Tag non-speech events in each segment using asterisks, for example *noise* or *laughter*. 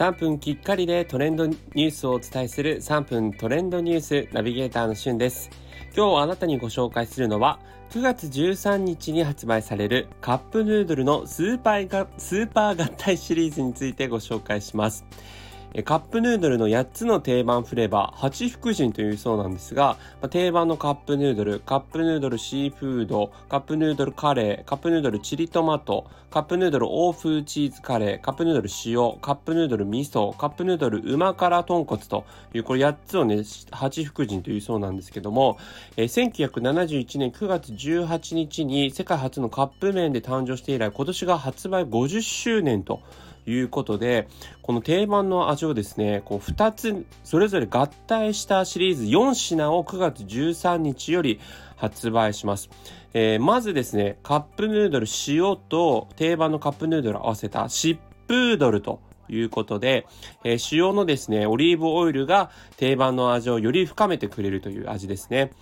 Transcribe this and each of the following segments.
3分きっかりでトレンドニュースをお伝えする3分トレンドニュースナビゲーターのしゅんです。今日あなたにご紹介するのは9月13日に発売されるカップヌードルのスーパーがスーパー合体シリーズについてご紹介します。カップヌードルの8つの定番フレーバー、八福神というそうなんですが、定番のカップヌードル、カップヌードルシーフード、カップヌードルカレー、カップヌードルチリトマト、カップヌードル欧風チーズカレー、カップヌードル塩、カップヌードル味噌、カップヌードル旨辛豚骨という、これ8つをね、八福神というそうなんですけども、え1971年9月18日に世界初のカップ麺で誕生して以来、今年が発売50周年ということで、この定番の味をですね、こう2つそれぞれ合体したシリーズ4品を9月13日より発売します。えー、まずですね、カップヌードル塩と定番のカップヌードルを合わせたシップードルということで、えー、塩のですね、オリーブオイルが定番の味をより深めてくれるという味ですね。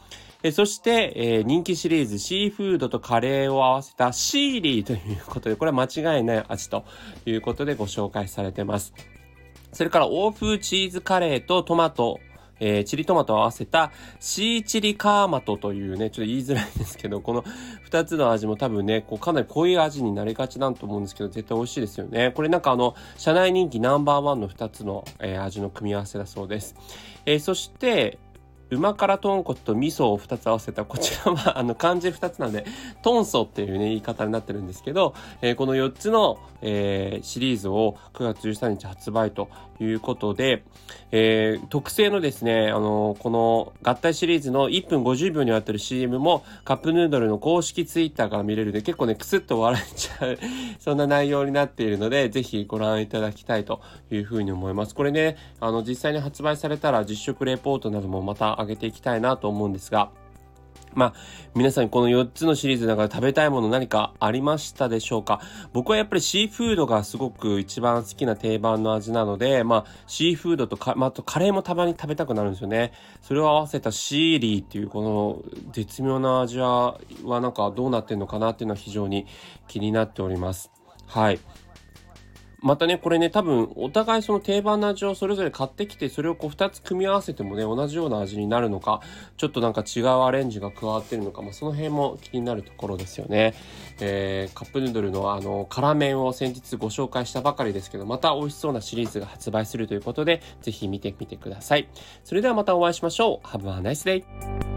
えそして、えー、人気シリーズシーフードとカレーを合わせたシーリーということで、これは間違いない味ということでご紹介されてます。それから欧風チーズカレーとトマトえー、チリトマトを合わせたシーチリカーマトというね、ちょっと言いづらいんですけど、この2つの味も多分ね、こうかなり濃い味になりがちなんと思うんですけど、絶対美味しいですよね。これなんかあの、社内人気ナンバーワンの2つの、えー、味の組み合わせだそうです。えー、そして、旨辛豚骨と味噌を2つ合わせたこちらは *laughs* あの漢字2つなんでトンソっていうね言い方になってるんですけど、えー、この4つの、えー、シリーズを9月13日発売ということで、えー、特製のですね、あのこの合体シリーズの1分50秒にわたる CM もカップヌードルの公式ツイッターから見れるで結構ねクスッと笑えちゃう *laughs* そんな内容になっているのでぜひご覧いただきたいというふうに思います。これねあの実際に発売されたら実食レポートなどもまた上げていきたいなと思うんですが、まあ、皆さんこの4つのシリーズの中で食べたいもの何かありましたでしょうか？僕はやっぱりシーフードがすごく一番好きな定番の味なので、まあ、シーフードとか、まあ、あとカレーもたまに食べたくなるんですよね。それを合わせたシーリーっていうこの絶妙な味は、はなんかどうなってんのかなっていうのは非常に気になっております。はい。またね、これね、多分、お互いその定番の味をそれぞれ買ってきて、それをこう2つ組み合わせてもね、同じような味になるのか、ちょっとなんか違うアレンジが加わってるのか、まあ、その辺も気になるところですよね。えー、カップヌードルのあの、辛麺を先日ご紹介したばかりですけど、また美味しそうなシリーズが発売するということで、ぜひ見てみてください。それではまたお会いしましょう。Have a nice day!